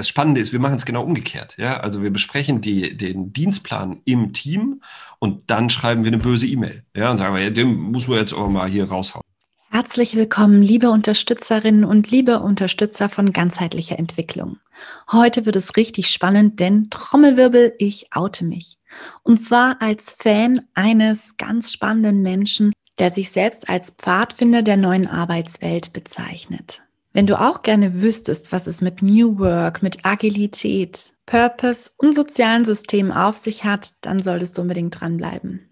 das Spannende ist, wir machen es genau umgekehrt. Ja? Also wir besprechen die, den Dienstplan im Team und dann schreiben wir eine böse E-Mail. Ja? Und sagen wir, ja, den muss man jetzt auch mal hier raushauen. Herzlich willkommen, liebe Unterstützerinnen und liebe Unterstützer von ganzheitlicher Entwicklung. Heute wird es richtig spannend, denn Trommelwirbel, ich oute mich. Und zwar als Fan eines ganz spannenden Menschen, der sich selbst als Pfadfinder der neuen Arbeitswelt bezeichnet. Wenn du auch gerne wüsstest, was es mit New Work, mit Agilität, Purpose und sozialen Systemen auf sich hat, dann solltest du unbedingt dranbleiben.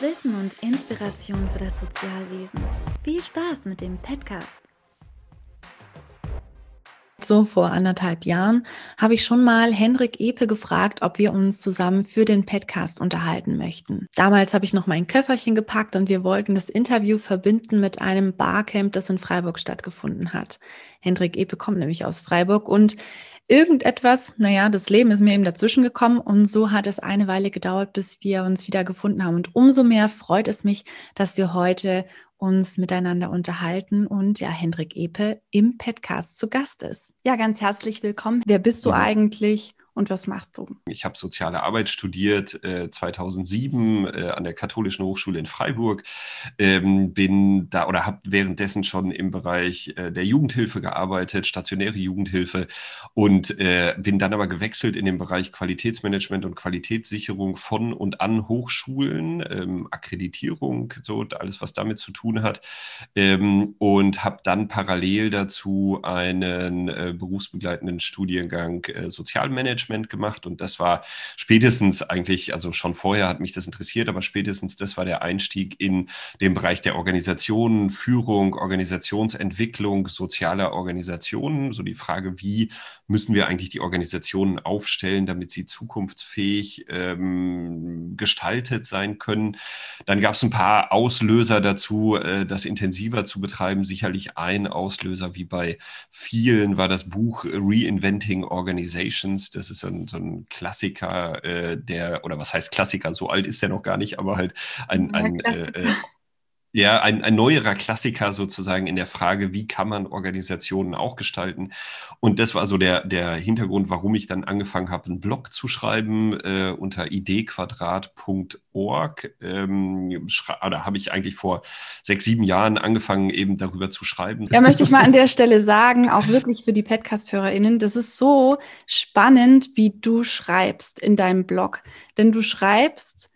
Wissen und Inspiration für das Sozialwesen. Viel Spaß mit dem Podcast so vor anderthalb Jahren, habe ich schon mal Henrik Epe gefragt, ob wir uns zusammen für den Podcast unterhalten möchten. Damals habe ich noch mein Köfferchen gepackt und wir wollten das Interview verbinden mit einem Barcamp, das in Freiburg stattgefunden hat. Hendrik Epe kommt nämlich aus Freiburg und irgendetwas, naja, das Leben ist mir eben dazwischen gekommen und so hat es eine Weile gedauert, bis wir uns wieder gefunden haben. Und umso mehr freut es mich, dass wir heute uns miteinander unterhalten und ja, Hendrik Epe im Podcast zu Gast ist. Ja, ganz herzlich willkommen. Wer bist du eigentlich und was machst du? Ich habe soziale Arbeit studiert äh, 2007 äh, an der Katholischen Hochschule in Freiburg. Ähm, bin da oder habe währenddessen schon im Bereich äh, der Jugendhilfe gearbeitet, stationäre Jugendhilfe und äh, bin dann aber gewechselt in den Bereich Qualitätsmanagement und Qualitätssicherung von und an Hochschulen, ähm, Akkreditierung, so alles, was damit zu tun hat. Ähm, und habe dann parallel dazu einen äh, berufsbegleitenden Studiengang äh, Sozialmanagement Management gemacht und das war spätestens eigentlich, also schon vorher hat mich das interessiert, aber spätestens das war der Einstieg in den Bereich der Organisation, Führung, Organisationsentwicklung, sozialer Organisationen. So die Frage, wie müssen wir eigentlich die Organisationen aufstellen, damit sie zukunftsfähig ähm, gestaltet sein können. Dann gab es ein paar Auslöser dazu, äh, das intensiver zu betreiben. Sicherlich ein Auslöser, wie bei vielen, war das Buch Reinventing Organizations. Das ist so ein, so ein Klassiker, äh, der, oder was heißt Klassiker, so alt ist der noch gar nicht, aber halt ein, ein äh, äh, ja, ein, ein neuerer Klassiker sozusagen in der Frage, wie kann man Organisationen auch gestalten. Und das war so der, der Hintergrund, warum ich dann angefangen habe, einen Blog zu schreiben äh, unter ideequadrat.org. Ähm, oder habe ich eigentlich vor sechs, sieben Jahren angefangen, eben darüber zu schreiben. Ja, möchte ich mal an der Stelle sagen, auch wirklich für die Podcast-HörerInnen, das ist so spannend, wie du schreibst in deinem Blog. Denn du schreibst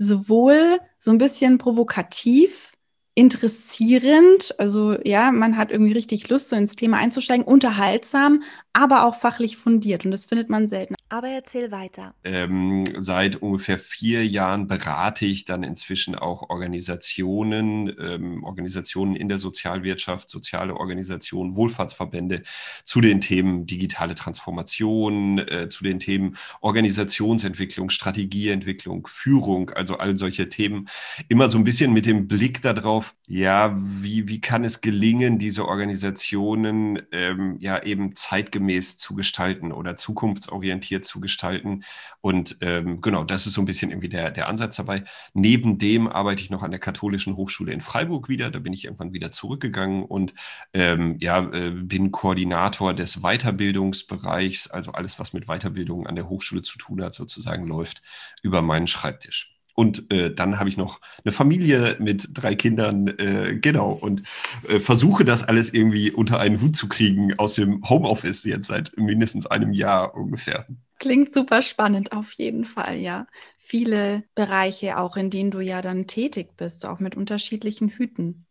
sowohl so ein bisschen provokativ, interessierend. Also ja, man hat irgendwie richtig Lust, so ins Thema einzusteigen, unterhaltsam, aber auch fachlich fundiert. Und das findet man selten. Aber erzähl weiter. Ähm, seit ungefähr vier Jahren berate ich dann inzwischen auch Organisationen, ähm, Organisationen in der Sozialwirtschaft, soziale Organisationen, Wohlfahrtsverbände zu den Themen digitale Transformation, äh, zu den Themen Organisationsentwicklung, Strategieentwicklung, Führung, also all solche Themen. Immer so ein bisschen mit dem Blick darauf, ja, wie, wie kann es gelingen, diese Organisationen ähm, ja eben zeitgemäß zu gestalten oder zukunftsorientiert zu gestalten. Und ähm, genau, das ist so ein bisschen irgendwie der, der Ansatz dabei. Neben dem arbeite ich noch an der Katholischen Hochschule in Freiburg wieder. Da bin ich irgendwann wieder zurückgegangen und ähm, ja, äh, bin Koordinator des Weiterbildungsbereichs. Also alles, was mit Weiterbildung an der Hochschule zu tun hat, sozusagen läuft über meinen Schreibtisch. Und äh, dann habe ich noch eine Familie mit drei Kindern, äh, genau, und äh, versuche das alles irgendwie unter einen Hut zu kriegen aus dem Homeoffice jetzt seit mindestens einem Jahr ungefähr. Klingt super spannend, auf jeden Fall, ja. Viele Bereiche auch, in denen du ja dann tätig bist, auch mit unterschiedlichen Hüten.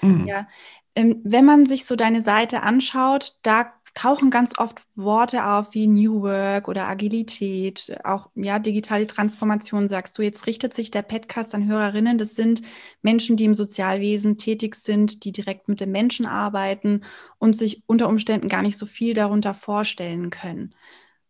Mhm. Ja, ähm, wenn man sich so deine Seite anschaut, da tauchen ganz oft Worte auf wie New Work oder Agilität, auch ja, digitale Transformation, sagst du. Jetzt richtet sich der Podcast an Hörerinnen. Das sind Menschen, die im Sozialwesen tätig sind, die direkt mit den Menschen arbeiten und sich unter Umständen gar nicht so viel darunter vorstellen können.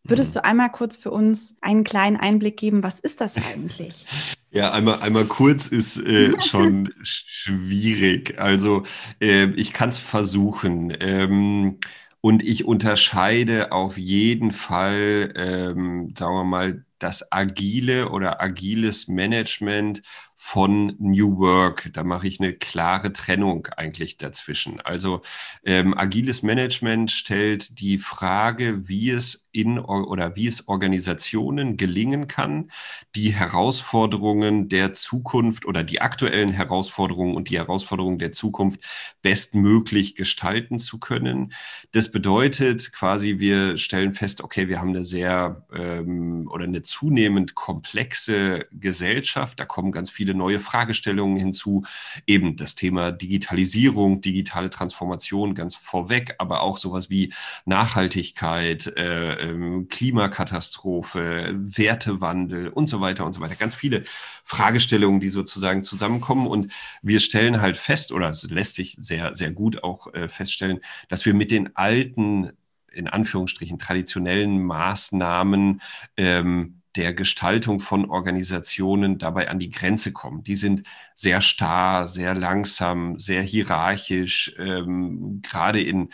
Würdest mhm. du einmal kurz für uns einen kleinen Einblick geben, was ist das eigentlich? Ja, einmal, einmal kurz ist äh, schon schwierig. Also äh, ich kann es versuchen. Ähm, und ich unterscheide auf jeden Fall, ähm, sagen wir mal, das agile oder agiles Management von New Work. Da mache ich eine klare Trennung eigentlich dazwischen. Also ähm, agiles Management stellt die Frage, wie es in oder wie es Organisationen gelingen kann, die Herausforderungen der Zukunft oder die aktuellen Herausforderungen und die Herausforderungen der Zukunft bestmöglich gestalten zu können. Das bedeutet quasi, wir stellen fest, okay, wir haben eine sehr ähm, oder eine zunehmend komplexe Gesellschaft. Da kommen ganz viele viele neue Fragestellungen hinzu. Eben das Thema Digitalisierung, digitale Transformation ganz vorweg, aber auch sowas wie Nachhaltigkeit, äh, ähm, Klimakatastrophe, Wertewandel und so weiter und so weiter. Ganz viele Fragestellungen, die sozusagen zusammenkommen. Und wir stellen halt fest, oder lässt sich sehr, sehr gut auch äh, feststellen, dass wir mit den alten in Anführungsstrichen traditionellen Maßnahmen ähm, der Gestaltung von Organisationen dabei an die Grenze kommen. Die sind sehr starr, sehr langsam, sehr hierarchisch. Ähm, gerade in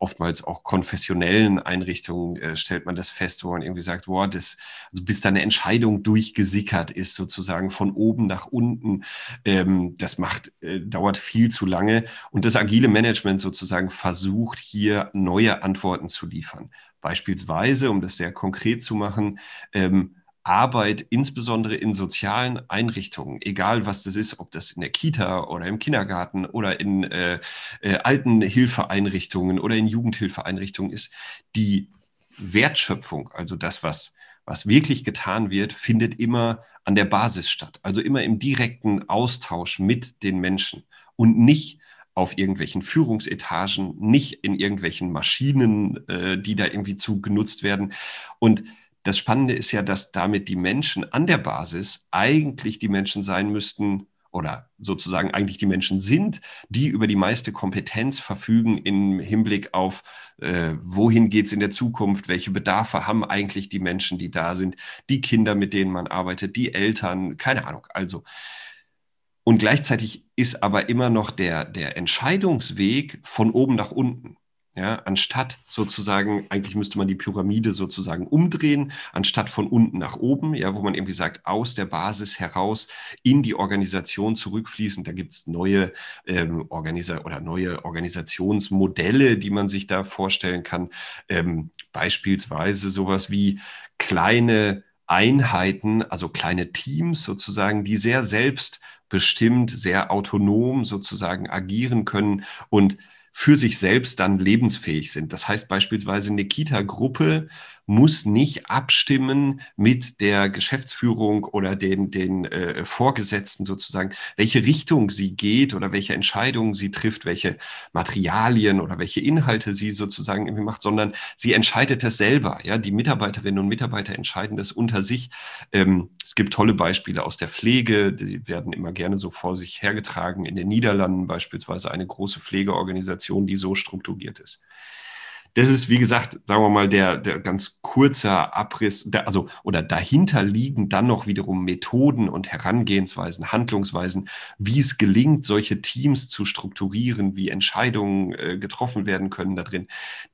oftmals auch konfessionellen Einrichtungen äh, stellt man das fest, wo man irgendwie sagt, boah, das, also bis da eine Entscheidung durchgesickert ist, sozusagen von oben nach unten, ähm, das macht, äh, dauert viel zu lange. Und das agile Management sozusagen versucht hier neue Antworten zu liefern. Beispielsweise, um das sehr konkret zu machen, ähm, Arbeit, insbesondere in sozialen Einrichtungen, egal was das ist, ob das in der Kita oder im Kindergarten oder in äh, äh, Altenhilfeeinrichtungen oder in Jugendhilfeeinrichtungen ist, die Wertschöpfung, also das, was, was wirklich getan wird, findet immer an der Basis statt, also immer im direkten Austausch mit den Menschen und nicht auf irgendwelchen Führungsetagen, nicht in irgendwelchen Maschinen, äh, die da irgendwie zu genutzt werden. Und das Spannende ist ja, dass damit die Menschen an der Basis eigentlich die Menschen sein müssten oder sozusagen eigentlich die Menschen sind, die über die meiste Kompetenz verfügen im Hinblick auf, äh, wohin geht es in der Zukunft, welche Bedarfe haben eigentlich die Menschen, die da sind, die Kinder, mit denen man arbeitet, die Eltern, keine Ahnung. Also, und gleichzeitig ist aber immer noch der, der Entscheidungsweg von oben nach unten. Ja, anstatt sozusagen, eigentlich müsste man die Pyramide sozusagen umdrehen, anstatt von unten nach oben, ja, wo man irgendwie sagt, aus der Basis heraus in die Organisation zurückfließen. Da gibt es neue ähm, Organisa oder neue Organisationsmodelle, die man sich da vorstellen kann. Ähm, beispielsweise sowas wie kleine Einheiten, also kleine Teams sozusagen, die sehr selbstbestimmt, sehr autonom sozusagen agieren können und für sich selbst dann lebensfähig sind. Das heißt beispielsweise eine Kita-Gruppe muss nicht abstimmen mit der Geschäftsführung oder den, den äh, Vorgesetzten sozusagen, welche Richtung sie geht oder welche Entscheidungen sie trifft, welche Materialien oder welche Inhalte sie sozusagen irgendwie macht, sondern sie entscheidet das selber. Ja, die Mitarbeiterinnen und Mitarbeiter entscheiden das unter sich. Ähm, es gibt tolle Beispiele aus der Pflege, die werden immer gerne so vor sich hergetragen. In den Niederlanden beispielsweise eine große Pflegeorganisation, die so strukturiert ist das ist, wie gesagt, sagen wir mal, der, der ganz kurze Abriss, der, also oder dahinter liegen dann noch wiederum Methoden und Herangehensweisen, Handlungsweisen, wie es gelingt, solche Teams zu strukturieren, wie Entscheidungen äh, getroffen werden können da drin,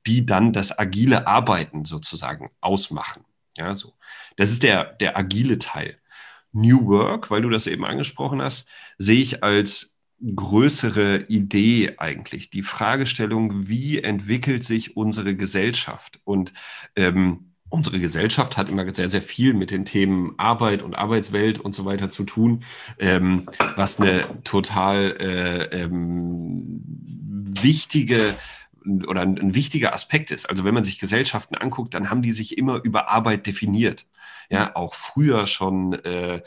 die dann das agile Arbeiten sozusagen ausmachen. Ja, so. Das ist der, der agile Teil. New Work, weil du das eben angesprochen hast, sehe ich als größere Idee eigentlich, die Fragestellung, wie entwickelt sich unsere Gesellschaft? Und ähm, unsere Gesellschaft hat immer sehr, sehr viel mit den Themen Arbeit und Arbeitswelt und so weiter zu tun, ähm, was eine total äh, ähm, wichtige oder ein, ein, wichtiger Aspekt ist. Also wenn man sich Gesellschaften anguckt, dann haben die sich immer über Arbeit definiert. Ja, auch früher schon äh,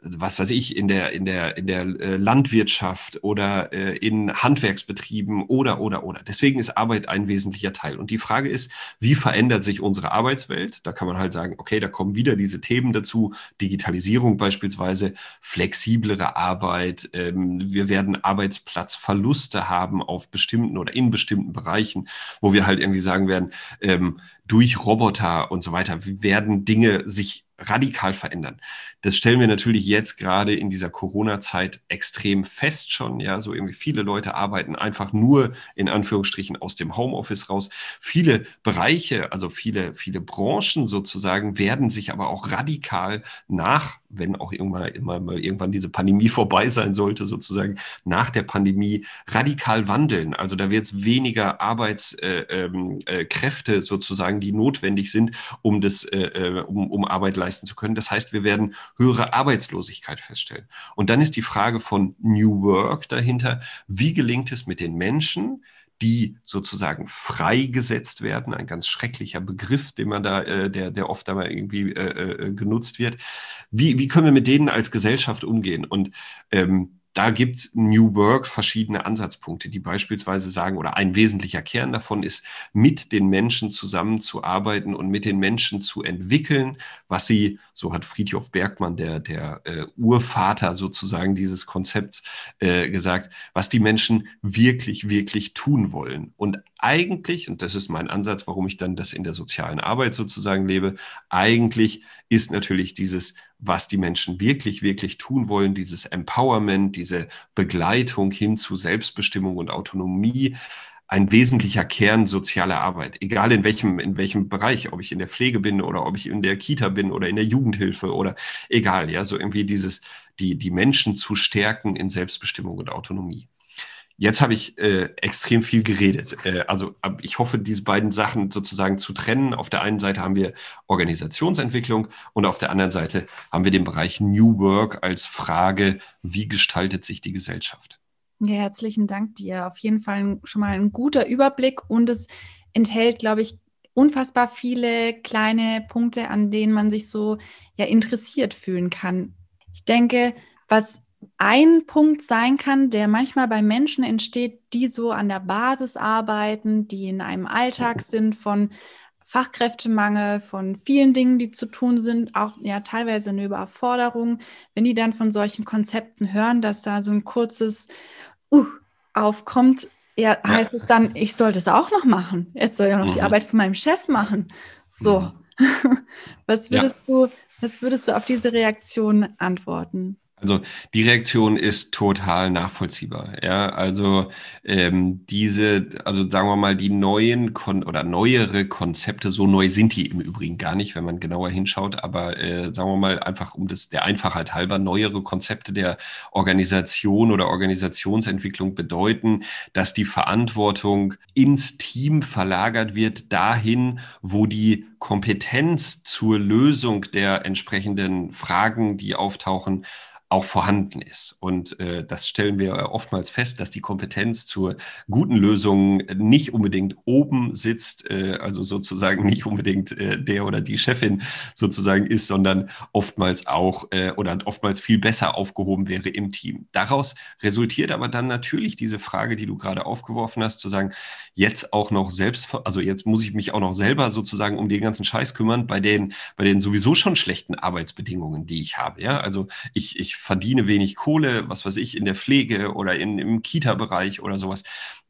was weiß ich, in der, in der, in der äh, Landwirtschaft oder äh, in Handwerksbetrieben oder, oder, oder. Deswegen ist Arbeit ein wesentlicher Teil. Und die Frage ist, wie verändert sich unsere Arbeitswelt? Da kann man halt sagen, okay, da kommen wieder diese Themen dazu, Digitalisierung beispielsweise, flexiblere Arbeit. Ähm, wir werden Arbeitsplatzverluste haben auf bestimmten oder in bestimmten Bereichen, wo wir halt irgendwie sagen werden, ähm, durch Roboter und so weiter werden Dinge sich radikal verändern. Das stellen wir natürlich jetzt gerade in dieser Corona-Zeit extrem fest schon. Ja, so irgendwie viele Leute arbeiten einfach nur in Anführungsstrichen aus dem Homeoffice raus. Viele Bereiche, also viele, viele Branchen sozusagen werden sich aber auch radikal nach wenn auch irgendwann immer mal irgendwann diese Pandemie vorbei sein sollte, sozusagen nach der Pandemie radikal wandeln. Also da wird es weniger Arbeitskräfte äh, ähm, äh, sozusagen, die notwendig sind, um das, äh, äh, um, um Arbeit leisten zu können. Das heißt, wir werden höhere Arbeitslosigkeit feststellen. Und dann ist die Frage von New Work dahinter, wie gelingt es mit den Menschen, die sozusagen freigesetzt werden, ein ganz schrecklicher Begriff, den man da, äh, der, der oft einmal irgendwie äh, äh, genutzt wird. Wie, wie können wir mit denen als Gesellschaft umgehen? Und ähm, da gibt New Work verschiedene Ansatzpunkte, die beispielsweise sagen, oder ein wesentlicher Kern davon ist, mit den Menschen zusammenzuarbeiten und mit den Menschen zu entwickeln, was sie, so hat Friedhof Bergmann, der, der äh, Urvater sozusagen dieses Konzepts, äh, gesagt, was die Menschen wirklich, wirklich tun wollen. Und eigentlich, und das ist mein Ansatz, warum ich dann das in der sozialen Arbeit sozusagen lebe, eigentlich ist natürlich dieses, was die Menschen wirklich, wirklich tun wollen, dieses Empowerment, diese Begleitung hin zu Selbstbestimmung und Autonomie, ein wesentlicher Kern sozialer Arbeit, egal in welchem, in welchem Bereich, ob ich in der Pflege bin oder ob ich in der Kita bin oder in der Jugendhilfe oder egal, ja, so irgendwie dieses, die, die Menschen zu stärken in Selbstbestimmung und Autonomie. Jetzt habe ich äh, extrem viel geredet. Äh, also ich hoffe, diese beiden Sachen sozusagen zu trennen. Auf der einen Seite haben wir Organisationsentwicklung und auf der anderen Seite haben wir den Bereich New Work als Frage, wie gestaltet sich die Gesellschaft? Ja, herzlichen Dank dir. Auf jeden Fall schon mal ein guter Überblick und es enthält, glaube ich, unfassbar viele kleine Punkte, an denen man sich so ja interessiert fühlen kann. Ich denke, was ein Punkt sein kann, der manchmal bei Menschen entsteht, die so an der Basis arbeiten, die in einem Alltag sind von Fachkräftemangel, von vielen Dingen, die zu tun sind, auch ja teilweise eine Überforderung. Wenn die dann von solchen Konzepten hören, dass da so ein kurzes uh, aufkommt, ja, heißt ja. es dann, ich soll das auch noch machen. Jetzt soll ich auch noch mhm. die Arbeit von meinem Chef machen. So. Mhm. was würdest ja. du, was würdest du auf diese Reaktion antworten? Also die Reaktion ist total nachvollziehbar. Ja, also ähm, diese, also sagen wir mal, die neuen Kon oder neuere Konzepte, so neu sind die im Übrigen gar nicht, wenn man genauer hinschaut, aber äh, sagen wir mal einfach um das der Einfachheit halber, neuere Konzepte der Organisation oder Organisationsentwicklung bedeuten, dass die Verantwortung ins Team verlagert wird, dahin, wo die Kompetenz zur Lösung der entsprechenden Fragen, die auftauchen, auch vorhanden ist. Und äh, das stellen wir oftmals fest, dass die Kompetenz zur guten Lösung nicht unbedingt oben sitzt, äh, also sozusagen nicht unbedingt äh, der oder die Chefin sozusagen ist, sondern oftmals auch äh, oder oftmals viel besser aufgehoben wäre im Team. Daraus resultiert aber dann natürlich diese Frage, die du gerade aufgeworfen hast, zu sagen, jetzt auch noch selbst, also jetzt muss ich mich auch noch selber sozusagen um den ganzen Scheiß kümmern bei den, bei den sowieso schon schlechten Arbeitsbedingungen, die ich habe. Ja, also ich, ich verdiene wenig Kohle, was weiß ich, in der Pflege oder in, im Kita-Bereich oder sowas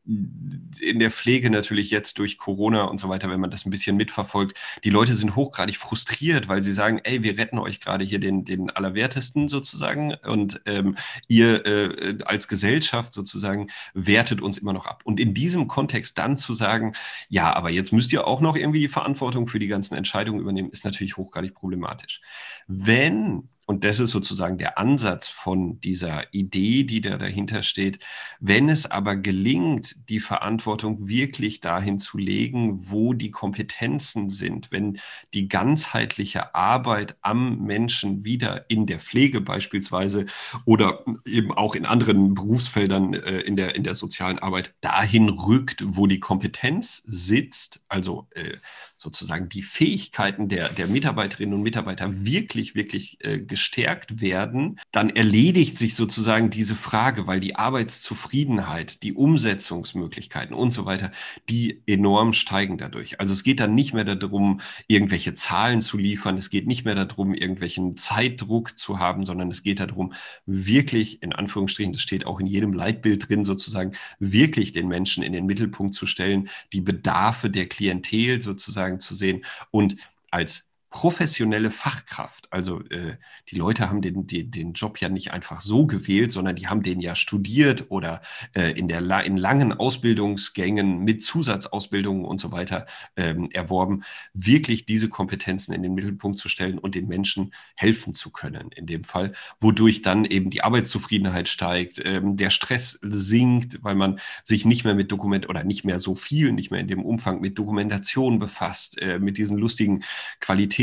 in der Pflege natürlich jetzt durch Corona und so weiter, wenn man das ein bisschen mitverfolgt, die Leute sind hochgradig frustriert, weil sie sagen, ey, wir retten euch gerade hier den, den Allerwertesten sozusagen und ähm, ihr äh, als Gesellschaft sozusagen wertet uns immer noch ab. Und in diesem Kontext dann zu sagen, ja, aber jetzt müsst ihr auch noch irgendwie die Verantwortung für die ganzen Entscheidungen übernehmen, ist natürlich hochgradig problematisch. Wenn und das ist sozusagen der Ansatz von dieser Idee, die da dahinter steht. Wenn es aber gelingt, die Verantwortung wirklich dahin zu legen, wo die Kompetenzen sind, wenn die ganzheitliche Arbeit am Menschen wieder in der Pflege beispielsweise oder eben auch in anderen Berufsfeldern äh, in, der, in der sozialen Arbeit dahin rückt, wo die Kompetenz sitzt, also äh, sozusagen die Fähigkeiten der, der Mitarbeiterinnen und Mitarbeiter wirklich, wirklich äh, gestärkt werden, dann erledigt sich sozusagen diese Frage, weil die Arbeitszufriedenheit, die Umsetzungsmöglichkeiten und so weiter, die enorm steigen dadurch. Also es geht dann nicht mehr darum, irgendwelche Zahlen zu liefern, es geht nicht mehr darum, irgendwelchen Zeitdruck zu haben, sondern es geht darum, wirklich, in Anführungsstrichen, das steht auch in jedem Leitbild drin, sozusagen, wirklich den Menschen in den Mittelpunkt zu stellen, die Bedarfe der Klientel sozusagen sozusagen zu sehen. Und als professionelle Fachkraft. Also äh, die Leute haben den, den, den Job ja nicht einfach so gewählt, sondern die haben den ja studiert oder äh, in, der, in langen Ausbildungsgängen mit Zusatzausbildungen und so weiter ähm, erworben, wirklich diese Kompetenzen in den Mittelpunkt zu stellen und den Menschen helfen zu können in dem Fall, wodurch dann eben die Arbeitszufriedenheit steigt, ähm, der Stress sinkt, weil man sich nicht mehr mit Dokument oder nicht mehr so viel, nicht mehr in dem Umfang mit Dokumentation befasst, äh, mit diesen lustigen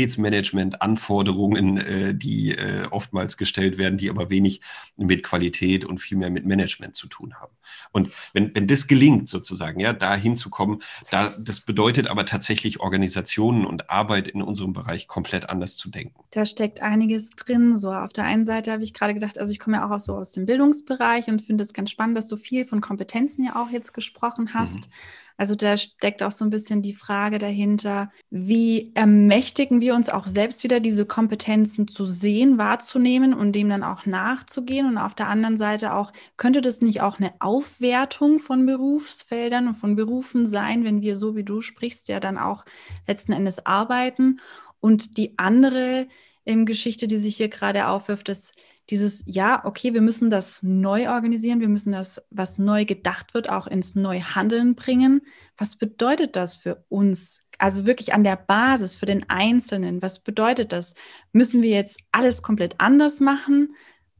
Qualitätsmanagement-Anforderungen, äh, die äh, oftmals gestellt werden, die aber wenig mit Qualität und viel mehr mit Management zu tun haben. Und wenn, wenn das gelingt, sozusagen, ja, da hinzukommen, da, das bedeutet aber tatsächlich Organisationen und Arbeit in unserem Bereich komplett anders zu denken. Da steckt einiges drin. So auf der einen Seite habe ich gerade gedacht, also ich komme ja auch so aus dem Bildungsbereich und finde es ganz spannend, dass du viel von Kompetenzen ja auch jetzt gesprochen hast. Mhm. Also da steckt auch so ein bisschen die Frage dahinter, wie ermächtigen wir uns auch selbst wieder diese Kompetenzen zu sehen, wahrzunehmen und dem dann auch nachzugehen. Und auf der anderen Seite auch, könnte das nicht auch eine Aufwertung von Berufsfeldern und von Berufen sein, wenn wir so wie du sprichst, ja dann auch letzten Endes arbeiten. Und die andere ähm, Geschichte, die sich hier gerade aufwirft, ist, dieses, ja, okay, wir müssen das neu organisieren, wir müssen das, was neu gedacht wird, auch ins Neuhandeln bringen. Was bedeutet das für uns? Also wirklich an der Basis, für den Einzelnen. Was bedeutet das? Müssen wir jetzt alles komplett anders machen?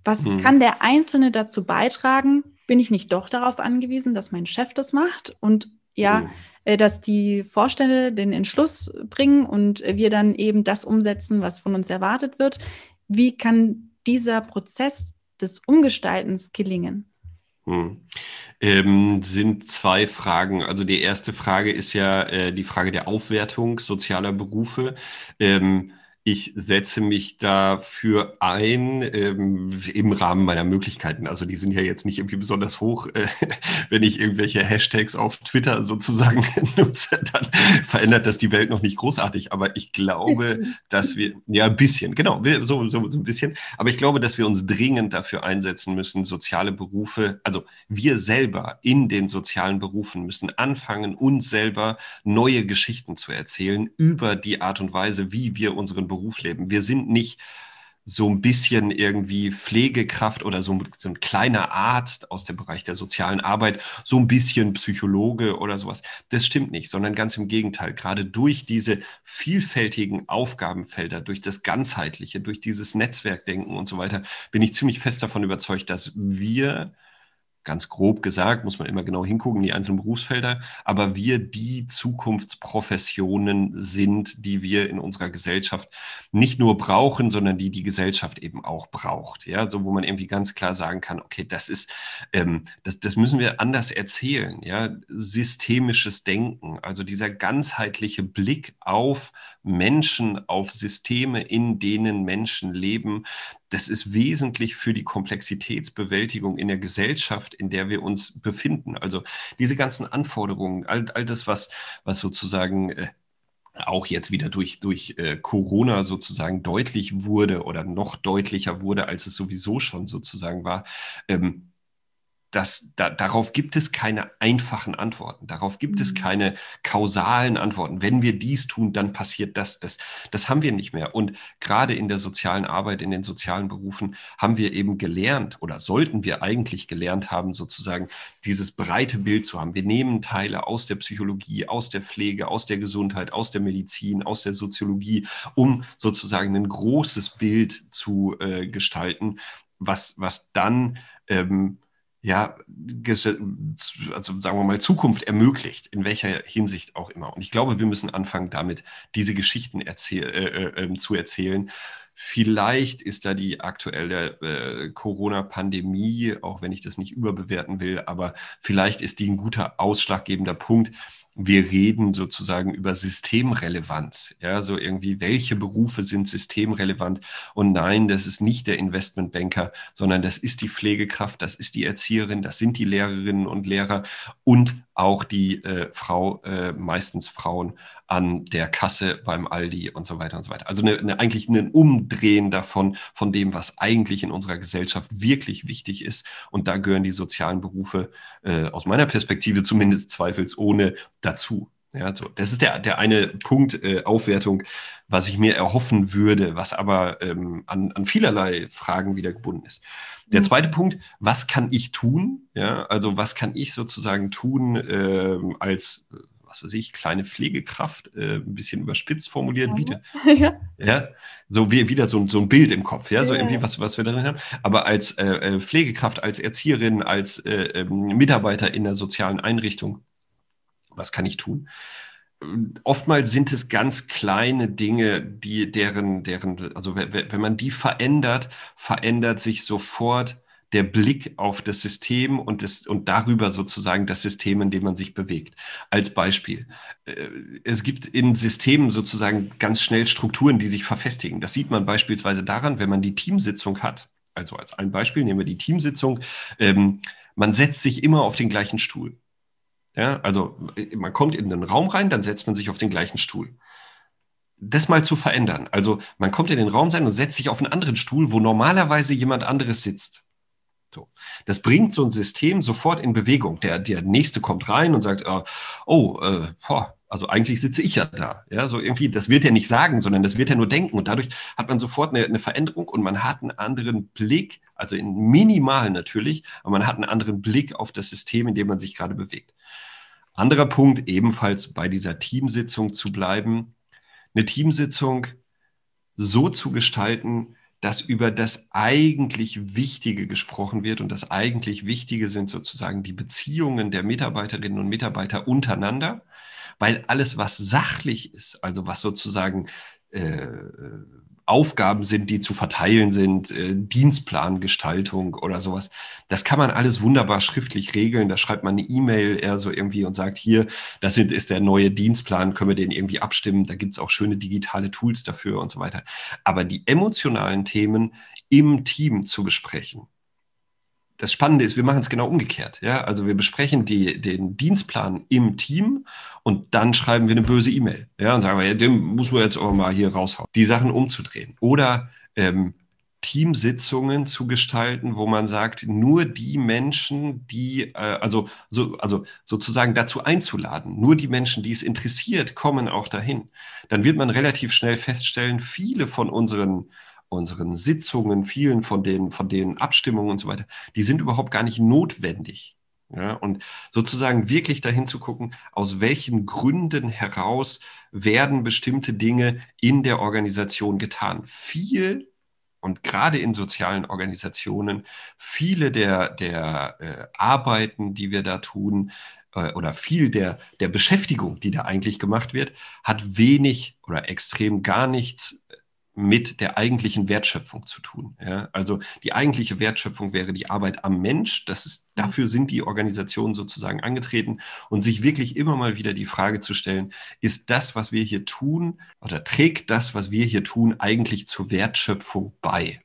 Was mhm. kann der Einzelne dazu beitragen? Bin ich nicht doch darauf angewiesen, dass mein Chef das macht? Und ja, mhm. dass die Vorstände den Entschluss bringen und wir dann eben das umsetzen, was von uns erwartet wird. Wie kann dieser Prozess des Umgestaltens gelingen? Hm. Ähm, sind zwei Fragen. Also die erste Frage ist ja äh, die Frage der Aufwertung sozialer Berufe. Ähm, ich setze mich dafür ein ähm, im Rahmen meiner Möglichkeiten. Also die sind ja jetzt nicht irgendwie besonders hoch. Äh, wenn ich irgendwelche Hashtags auf Twitter sozusagen nutze, dann verändert das die Welt noch nicht großartig. Aber ich glaube, bisschen. dass wir, ja, ein bisschen, genau, so, so, so ein bisschen. Aber ich glaube, dass wir uns dringend dafür einsetzen müssen, soziale Berufe, also wir selber in den sozialen Berufen müssen anfangen, uns selber neue Geschichten zu erzählen über die Art und Weise, wie wir unseren Beruf leben. Wir sind nicht so ein bisschen irgendwie Pflegekraft oder so, so, ein kleiner Arzt aus dem Bereich der sozialen Arbeit, so ein bisschen Psychologe oder sowas. Das stimmt nicht, sondern ganz im Gegenteil. Gerade durch diese vielfältigen Aufgabenfelder, durch das Ganzheitliche, durch dieses Netzwerkdenken und so weiter, bin ich ziemlich fest davon überzeugt, dass wir ganz grob gesagt, muss man immer genau hingucken, in die einzelnen Berufsfelder, aber wir die Zukunftsprofessionen sind, die wir in unserer Gesellschaft nicht nur brauchen, sondern die die Gesellschaft eben auch braucht. Ja, so wo man irgendwie ganz klar sagen kann, okay, das ist, ähm, das, das müssen wir anders erzählen. Ja, systemisches Denken, also dieser ganzheitliche Blick auf Menschen, auf Systeme, in denen Menschen leben, das ist wesentlich für die Komplexitätsbewältigung in der Gesellschaft, in der wir uns befinden. Also diese ganzen Anforderungen, all, all das, was, was sozusagen äh, auch jetzt wieder durch, durch äh, Corona sozusagen deutlich wurde oder noch deutlicher wurde, als es sowieso schon sozusagen war, ähm, das, da, darauf gibt es keine einfachen Antworten. Darauf gibt mhm. es keine kausalen Antworten. Wenn wir dies tun, dann passiert das. Das, das haben wir nicht mehr. Und gerade in der sozialen Arbeit, in den sozialen Berufen haben wir eben gelernt oder sollten wir eigentlich gelernt haben, sozusagen dieses breite Bild zu haben. Wir nehmen Teile aus der Psychologie, aus der Pflege, aus der Gesundheit, aus der Medizin, aus der Soziologie, um sozusagen ein großes Bild zu äh, gestalten, was, was dann ähm, ja, also sagen wir mal, Zukunft ermöglicht, in welcher Hinsicht auch immer. Und ich glaube, wir müssen anfangen, damit diese Geschichten erzähl äh, äh, ähm, zu erzählen. Vielleicht ist da die aktuelle äh, Corona-Pandemie, auch wenn ich das nicht überbewerten will, aber vielleicht ist die ein guter ausschlaggebender Punkt, wir reden sozusagen über Systemrelevanz. Ja, so irgendwie, welche Berufe sind systemrelevant? Und nein, das ist nicht der Investmentbanker, sondern das ist die Pflegekraft, das ist die Erzieherin, das sind die Lehrerinnen und Lehrer und auch die äh, Frau, äh, meistens Frauen an der Kasse beim Aldi und so weiter und so weiter. Also eine, eine, eigentlich ein Umdrehen davon, von dem, was eigentlich in unserer Gesellschaft wirklich wichtig ist. Und da gehören die sozialen Berufe äh, aus meiner Perspektive zumindest zweifelsohne dazu. Ja, so. Das ist der, der eine Punkt äh, Aufwertung, was ich mir erhoffen würde, was aber ähm, an, an vielerlei Fragen wieder gebunden ist. Der mhm. zweite Punkt, was kann ich tun? Ja, also was kann ich sozusagen tun ähm, als was weiß ich, kleine Pflegekraft, äh, ein bisschen überspitzt formuliert, ja. wieder. Ja. ja. So wie, wieder so, so ein Bild im Kopf, ja, so ja. irgendwie, was, was wir darin haben. Aber als äh, äh, Pflegekraft, als Erzieherin, als äh, ähm, Mitarbeiter in der sozialen Einrichtung, was kann ich tun? Oftmals sind es ganz kleine Dinge, die deren, deren, also wenn man die verändert, verändert sich sofort der Blick auf das System und, das, und darüber sozusagen das System, in dem man sich bewegt. Als Beispiel. Äh, es gibt in Systemen sozusagen ganz schnell Strukturen, die sich verfestigen. Das sieht man beispielsweise daran, wenn man die Teamsitzung hat. Also als ein Beispiel nehmen wir die Teamsitzung. Ähm, man setzt sich immer auf den gleichen Stuhl. Ja, also äh, man kommt in den Raum rein, dann setzt man sich auf den gleichen Stuhl das mal zu verändern. Also man kommt in den Raum sein und setzt sich auf einen anderen Stuhl, wo normalerweise jemand anderes sitzt. So. Das bringt so ein System sofort in Bewegung. Der, der Nächste kommt rein und sagt, äh, oh, äh, boah, also eigentlich sitze ich ja da. Ja, so irgendwie, das wird er nicht sagen, sondern das wird er nur denken. Und dadurch hat man sofort eine, eine Veränderung und man hat einen anderen Blick, also in minimal natürlich, aber man hat einen anderen Blick auf das System, in dem man sich gerade bewegt. Anderer Punkt, ebenfalls bei dieser Teamsitzung zu bleiben, eine Teamsitzung so zu gestalten, dass über das eigentlich Wichtige gesprochen wird. Und das eigentlich Wichtige sind sozusagen die Beziehungen der Mitarbeiterinnen und Mitarbeiter untereinander, weil alles, was sachlich ist, also was sozusagen äh, Aufgaben sind, die zu verteilen sind, äh, Dienstplangestaltung oder sowas. Das kann man alles wunderbar schriftlich regeln. Da schreibt man eine E-Mail eher so irgendwie und sagt, hier, das sind, ist der neue Dienstplan, können wir den irgendwie abstimmen. Da gibt es auch schöne digitale Tools dafür und so weiter. Aber die emotionalen Themen im Team zu besprechen, das Spannende ist, wir machen es genau umgekehrt. Ja? Also wir besprechen die, den Dienstplan im Team und dann schreiben wir eine böse E-Mail. Ja? Und sagen wir, ja, den muss man jetzt auch mal hier raushauen. Die Sachen umzudrehen. Oder ähm, Teamsitzungen zu gestalten, wo man sagt, nur die Menschen, die, äh, also, so, also sozusagen dazu einzuladen, nur die Menschen, die es interessiert, kommen auch dahin. Dann wird man relativ schnell feststellen, viele von unseren unseren Sitzungen, vielen von den, von den Abstimmungen und so weiter, die sind überhaupt gar nicht notwendig. Ja, und sozusagen wirklich dahin zu gucken, aus welchen Gründen heraus werden bestimmte Dinge in der Organisation getan. Viel und gerade in sozialen Organisationen, viele der, der äh, Arbeiten, die wir da tun, äh, oder viel der, der Beschäftigung, die da eigentlich gemacht wird, hat wenig oder extrem gar nichts mit der eigentlichen Wertschöpfung zu tun. Ja? Also die eigentliche Wertschöpfung wäre die Arbeit am Mensch. Das ist, mhm. dafür sind die Organisationen sozusagen angetreten und sich wirklich immer mal wieder die Frage zu stellen, ist das, was wir hier tun, oder trägt das, was wir hier tun, eigentlich zur Wertschöpfung bei?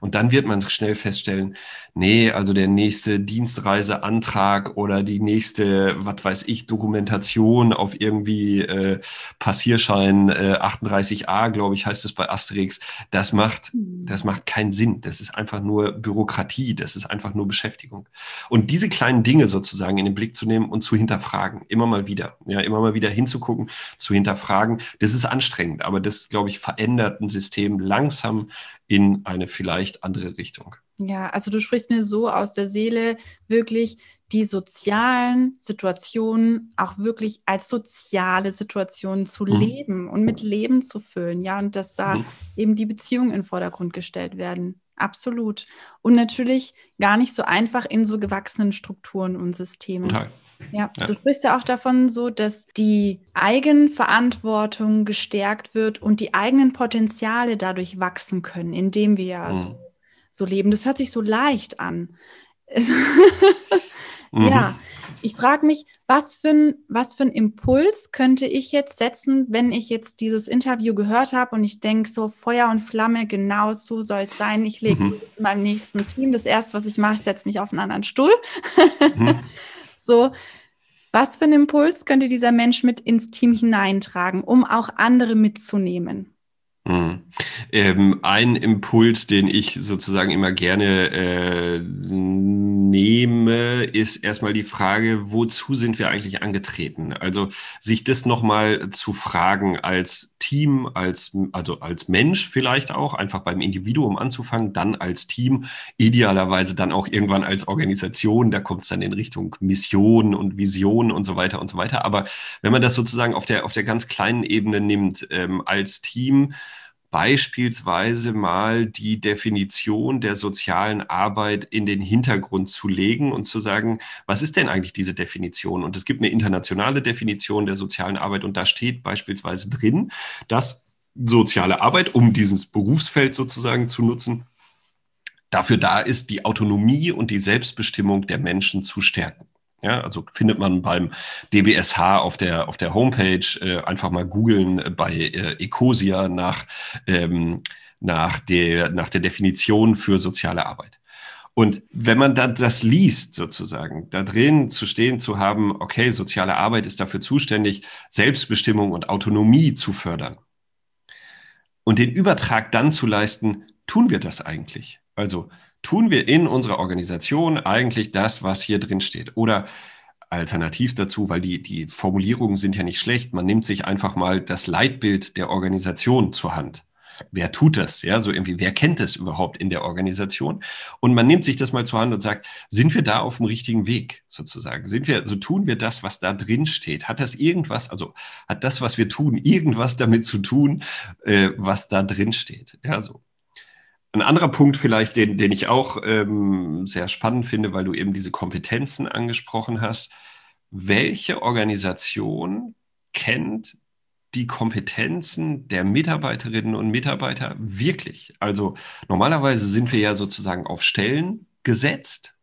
Und dann wird man schnell feststellen, nee, also der nächste Dienstreiseantrag oder die nächste, was weiß ich, Dokumentation auf irgendwie äh, Passierschein äh, 38a, glaube ich, heißt es bei Asterix, das macht, mhm. das macht keinen Sinn. Das ist einfach nur Bürokratie, das ist einfach nur Beschäftigung. Und diese kleinen Dinge sozusagen in den Blick zu nehmen und zu hinterfragen, immer mal wieder, ja, immer mal wieder hinzugucken, zu hinterfragen, das ist anstrengend, aber das, glaube ich, verändert ein System langsam in eine vielleicht andere Richtung. Ja, also du sprichst mir so aus der Seele, wirklich die sozialen Situationen auch wirklich als soziale Situationen zu mhm. leben und mit Leben zu füllen. Ja, und dass da mhm. eben die Beziehungen in den Vordergrund gestellt werden. Absolut. Und natürlich gar nicht so einfach in so gewachsenen Strukturen und Systemen. Total. Ja, ja, du sprichst ja auch davon so, dass die Eigenverantwortung gestärkt wird und die eigenen Potenziale dadurch wachsen können, indem wir ja mhm. so, so, leben. Das hört sich so leicht an. mhm. Ja, ich frage mich, was für, ein, was für ein Impuls könnte ich jetzt setzen, wenn ich jetzt dieses Interview gehört habe und ich denke, so Feuer und Flamme, genau so soll es sein. Ich lege mhm. in meinem nächsten Team. Das erste, was ich mache, ich setze mich auf einen anderen Stuhl. So, was für einen Impuls könnte dieser Mensch mit ins Team hineintragen, um auch andere mitzunehmen? Mhm. Ähm, ein Impuls, den ich sozusagen immer gerne äh, nehme, ist erstmal die Frage, wozu sind wir eigentlich angetreten? Also sich das nochmal zu fragen als Team, als, also als Mensch vielleicht auch, einfach beim Individuum anzufangen, dann als Team, idealerweise dann auch irgendwann als Organisation, da kommt es dann in Richtung Mission und Vision und so weiter und so weiter. Aber wenn man das sozusagen auf der, auf der ganz kleinen Ebene nimmt, ähm, als Team, beispielsweise mal die Definition der sozialen Arbeit in den Hintergrund zu legen und zu sagen, was ist denn eigentlich diese Definition? Und es gibt eine internationale Definition der sozialen Arbeit und da steht beispielsweise drin, dass soziale Arbeit, um dieses Berufsfeld sozusagen zu nutzen, dafür da ist, die Autonomie und die Selbstbestimmung der Menschen zu stärken. Ja, also findet man beim DBSH auf der, auf der Homepage, äh, einfach mal googeln äh, bei äh, Ecosia nach, ähm, nach, der, nach der Definition für soziale Arbeit. Und wenn man dann das liest, sozusagen, da drin zu stehen zu haben, okay, soziale Arbeit ist dafür zuständig, Selbstbestimmung und Autonomie zu fördern. Und den Übertrag dann zu leisten, tun wir das eigentlich? Also tun wir in unserer Organisation eigentlich das, was hier drin steht? Oder alternativ dazu, weil die, die Formulierungen sind ja nicht schlecht, man nimmt sich einfach mal das Leitbild der Organisation zur Hand. Wer tut das? Ja, so irgendwie, wer kennt es überhaupt in der Organisation? Und man nimmt sich das mal zur Hand und sagt, sind wir da auf dem richtigen Weg sozusagen? Sind wir, so tun wir das, was da drin steht? Hat das irgendwas, also hat das, was wir tun, irgendwas damit zu tun, äh, was da drin steht? Ja, so. Ein anderer Punkt vielleicht, den, den ich auch ähm, sehr spannend finde, weil du eben diese Kompetenzen angesprochen hast. Welche Organisation kennt die Kompetenzen der Mitarbeiterinnen und Mitarbeiter wirklich? Also normalerweise sind wir ja sozusagen auf Stellen gesetzt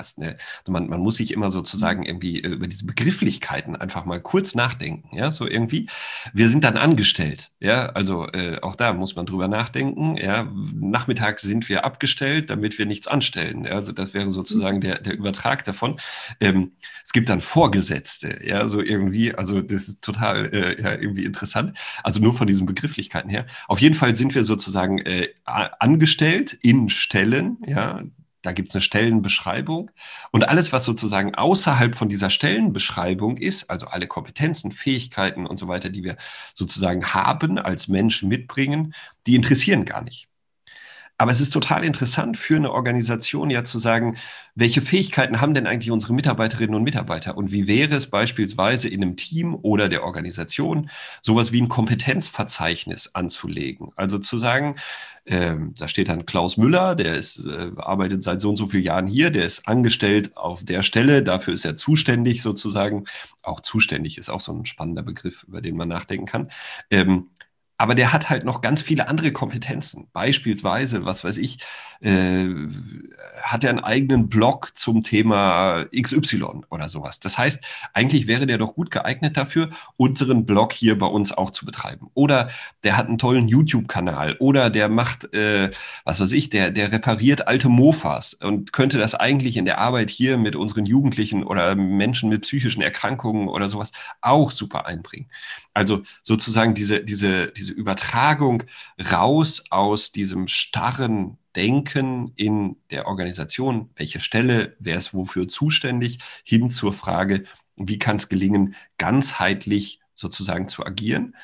was, ne? Also man, man muss sich immer sozusagen irgendwie äh, über diese Begrifflichkeiten einfach mal kurz nachdenken, ja, so irgendwie. Wir sind dann angestellt, ja, also äh, auch da muss man drüber nachdenken, ja. Nachmittags sind wir abgestellt, damit wir nichts anstellen, ja? also das wäre sozusagen mhm. der, der Übertrag davon. Ähm, es gibt dann Vorgesetzte, ja, so irgendwie, also das ist total äh, ja, irgendwie interessant, also nur von diesen Begrifflichkeiten her. Auf jeden Fall sind wir sozusagen äh, angestellt in Stellen, ja, da gibt es eine Stellenbeschreibung. Und alles, was sozusagen außerhalb von dieser Stellenbeschreibung ist, also alle Kompetenzen, Fähigkeiten und so weiter, die wir sozusagen haben, als Menschen mitbringen, die interessieren gar nicht. Aber es ist total interessant für eine Organisation ja zu sagen, welche Fähigkeiten haben denn eigentlich unsere Mitarbeiterinnen und Mitarbeiter? Und wie wäre es beispielsweise in einem Team oder der Organisation, sowas wie ein Kompetenzverzeichnis anzulegen? Also zu sagen, äh, da steht dann Klaus Müller, der ist, äh, arbeitet seit so und so vielen Jahren hier, der ist angestellt auf der Stelle, dafür ist er zuständig sozusagen. Auch zuständig ist auch so ein spannender Begriff, über den man nachdenken kann. Ähm, aber der hat halt noch ganz viele andere Kompetenzen. Beispielsweise, was weiß ich, äh, hat er einen eigenen Blog zum Thema XY oder sowas. Das heißt, eigentlich wäre der doch gut geeignet dafür, unseren Blog hier bei uns auch zu betreiben. Oder der hat einen tollen YouTube-Kanal. Oder der macht, äh, was weiß ich, der, der repariert alte Mofas und könnte das eigentlich in der Arbeit hier mit unseren Jugendlichen oder Menschen mit psychischen Erkrankungen oder sowas auch super einbringen. Also sozusagen diese, diese, diese Übertragung raus aus diesem starren Denken in der Organisation, welche Stelle, wer ist wofür zuständig, hin zur Frage, wie kann es gelingen, ganzheitlich sozusagen zu agieren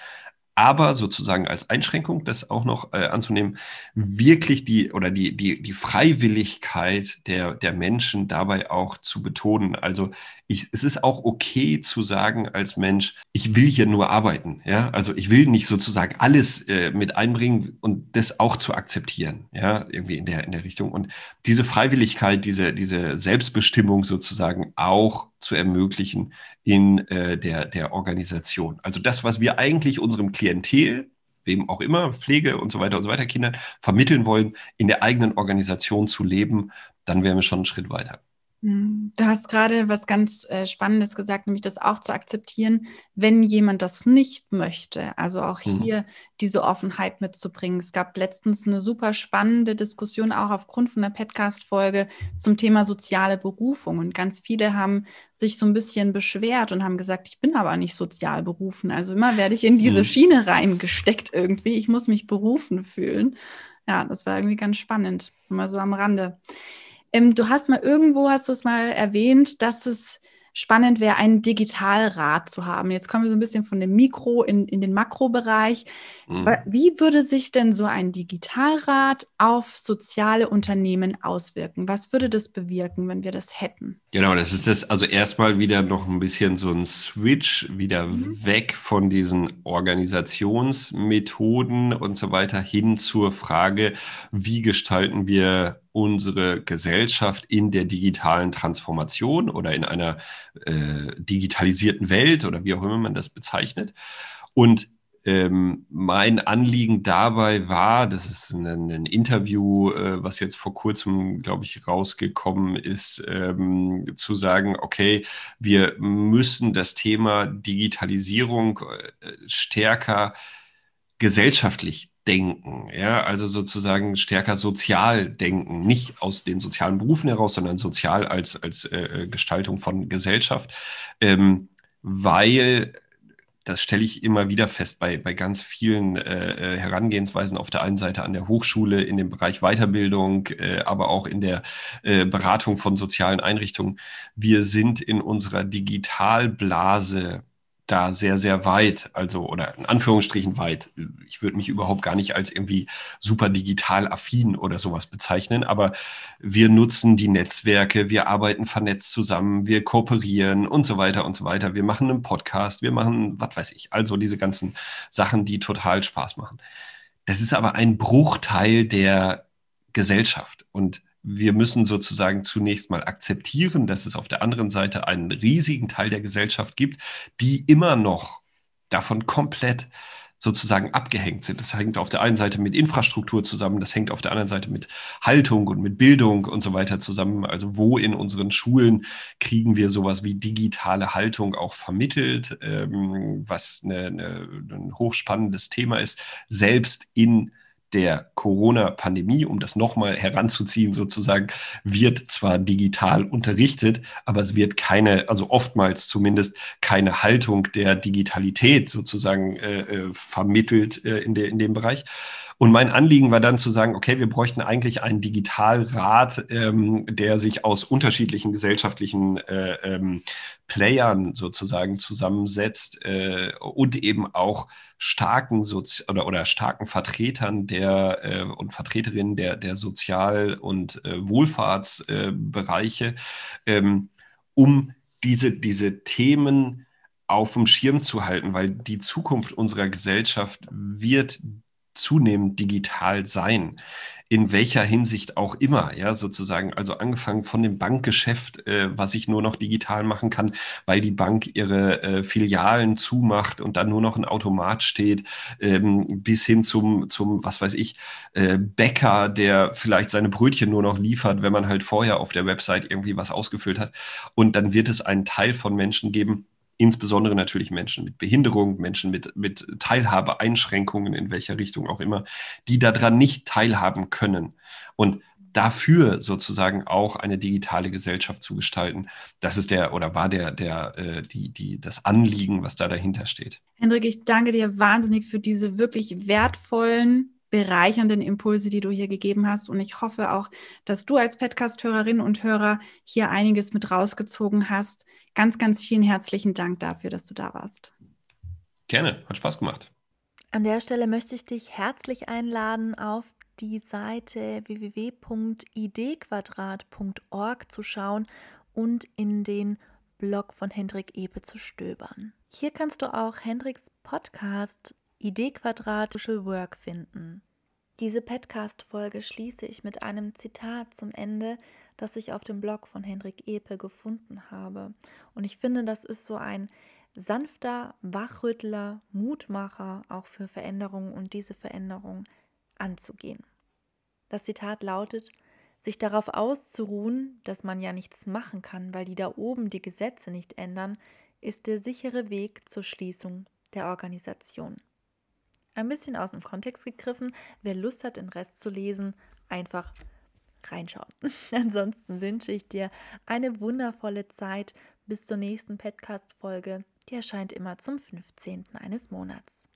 aber sozusagen als Einschränkung, das auch noch äh, anzunehmen, wirklich die oder die, die, die Freiwilligkeit der, der Menschen dabei auch zu betonen. Also ich, es ist auch okay zu sagen als Mensch, ich will hier nur arbeiten. Ja, also ich will nicht sozusagen alles äh, mit einbringen und das auch zu akzeptieren. Ja, irgendwie in der, in der Richtung. Und diese Freiwilligkeit, diese, diese Selbstbestimmung sozusagen auch zu ermöglichen in äh, der, der Organisation. Also das, was wir eigentlich unserem Klientel, wem auch immer, Pflege und so weiter und so weiter, Kindern vermitteln wollen, in der eigenen Organisation zu leben, dann wären wir schon einen Schritt weiter. Du hast gerade was ganz äh, Spannendes gesagt, nämlich das auch zu akzeptieren, wenn jemand das nicht möchte. Also auch mhm. hier diese Offenheit mitzubringen. Es gab letztens eine super spannende Diskussion, auch aufgrund von der Podcast-Folge zum Thema soziale Berufung. Und ganz viele haben sich so ein bisschen beschwert und haben gesagt, ich bin aber nicht sozial berufen. Also immer werde ich in diese mhm. Schiene reingesteckt irgendwie. Ich muss mich berufen fühlen. Ja, das war irgendwie ganz spannend. Immer so am Rande. Ähm, du hast mal irgendwo, hast du es mal erwähnt, dass es spannend wäre, einen Digitalrat zu haben. Jetzt kommen wir so ein bisschen von dem Mikro in, in den Makrobereich. Mhm. Wie würde sich denn so ein Digitalrat auf soziale Unternehmen auswirken? Was würde das bewirken, wenn wir das hätten? Genau, das ist das, also erstmal wieder noch ein bisschen so ein Switch, wieder mhm. weg von diesen Organisationsmethoden und so weiter hin zur Frage, wie gestalten wir unsere Gesellschaft in der digitalen Transformation oder in einer äh, digitalisierten Welt oder wie auch immer man das bezeichnet. Und ähm, mein Anliegen dabei war, das ist ein, ein Interview, äh, was jetzt vor kurzem, glaube ich, rausgekommen ist, ähm, zu sagen, okay, wir müssen das Thema Digitalisierung äh, stärker gesellschaftlich denken, ja, also sozusagen stärker sozial denken, nicht aus den sozialen Berufen heraus, sondern sozial als, als äh, äh, Gestaltung von Gesellschaft, ähm, weil das stelle ich immer wieder fest bei, bei ganz vielen äh, äh, Herangehensweisen auf der einen Seite an der Hochschule, in dem Bereich Weiterbildung, äh, aber auch in der äh, Beratung von sozialen Einrichtungen. Wir sind in unserer Digitalblase da sehr, sehr weit, also oder in Anführungsstrichen weit. Ich würde mich überhaupt gar nicht als irgendwie super digital affin oder sowas bezeichnen, aber wir nutzen die Netzwerke, wir arbeiten vernetzt zusammen, wir kooperieren und so weiter und so weiter. Wir machen einen Podcast, wir machen, was weiß ich, also diese ganzen Sachen, die total Spaß machen. Das ist aber ein Bruchteil der Gesellschaft und wir müssen sozusagen zunächst mal akzeptieren, dass es auf der anderen Seite einen riesigen Teil der Gesellschaft gibt, die immer noch davon komplett sozusagen abgehängt sind. Das hängt auf der einen Seite mit Infrastruktur zusammen, das hängt auf der anderen Seite mit Haltung und mit Bildung und so weiter zusammen. Also wo in unseren Schulen kriegen wir sowas wie digitale Haltung auch vermittelt, ähm, was eine, eine, ein hochspannendes Thema ist, selbst in der Corona-Pandemie, um das nochmal heranzuziehen, sozusagen, wird zwar digital unterrichtet, aber es wird keine, also oftmals zumindest keine Haltung der Digitalität sozusagen äh, äh vermittelt äh, in, der, in dem Bereich. Und mein Anliegen war dann zu sagen, okay, wir bräuchten eigentlich einen Digitalrat, ähm, der sich aus unterschiedlichen gesellschaftlichen äh, ähm, Playern sozusagen zusammensetzt äh, und eben auch starken Sozi oder, oder starken Vertretern der äh, und Vertreterinnen der, der Sozial- und äh, Wohlfahrtsbereiche, ähm, um diese, diese Themen auf dem Schirm zu halten, weil die Zukunft unserer Gesellschaft wird zunehmend digital sein. In welcher Hinsicht auch immer, ja, sozusagen. Also angefangen von dem Bankgeschäft, äh, was ich nur noch digital machen kann, weil die Bank ihre äh, Filialen zumacht und dann nur noch ein Automat steht, ähm, bis hin zum, zum, was weiß ich, äh, Bäcker, der vielleicht seine Brötchen nur noch liefert, wenn man halt vorher auf der Website irgendwie was ausgefüllt hat. Und dann wird es einen Teil von Menschen geben, insbesondere natürlich Menschen mit Behinderung, Menschen mit, mit Teilhabeeinschränkungen, in welcher Richtung auch immer, die daran nicht teilhaben können. Und dafür sozusagen auch eine digitale Gesellschaft zu gestalten. Das ist der oder war der, der, äh, die, die, das Anliegen, was da dahinter steht. Hendrik, ich danke dir wahnsinnig für diese wirklich wertvollen bereichernden Impulse, die du hier gegeben hast. Und ich hoffe auch, dass du als Podcast-Hörerin und Hörer hier einiges mit rausgezogen hast. Ganz, ganz vielen herzlichen Dank dafür, dass du da warst. Gerne, hat Spaß gemacht. An der Stelle möchte ich dich herzlich einladen, auf die Seite www.idquadrat.org zu schauen und in den Blog von Hendrik Epe zu stöbern. Hier kannst du auch Hendriks Podcast Idee Quadrat Social Work finden. Diese Podcast-Folge schließe ich mit einem Zitat zum Ende, das ich auf dem Blog von Henrik Epe gefunden habe. Und ich finde, das ist so ein sanfter Wachrüttler, Mutmacher auch für Veränderungen und diese Veränderung anzugehen. Das Zitat lautet, Sich darauf auszuruhen, dass man ja nichts machen kann, weil die da oben die Gesetze nicht ändern, ist der sichere Weg zur Schließung der Organisation. Ein bisschen aus dem Kontext gegriffen, wer Lust hat, den Rest zu lesen, einfach reinschauen. Ansonsten wünsche ich dir eine wundervolle Zeit bis zur nächsten Podcast-Folge. Die erscheint immer zum 15. eines Monats.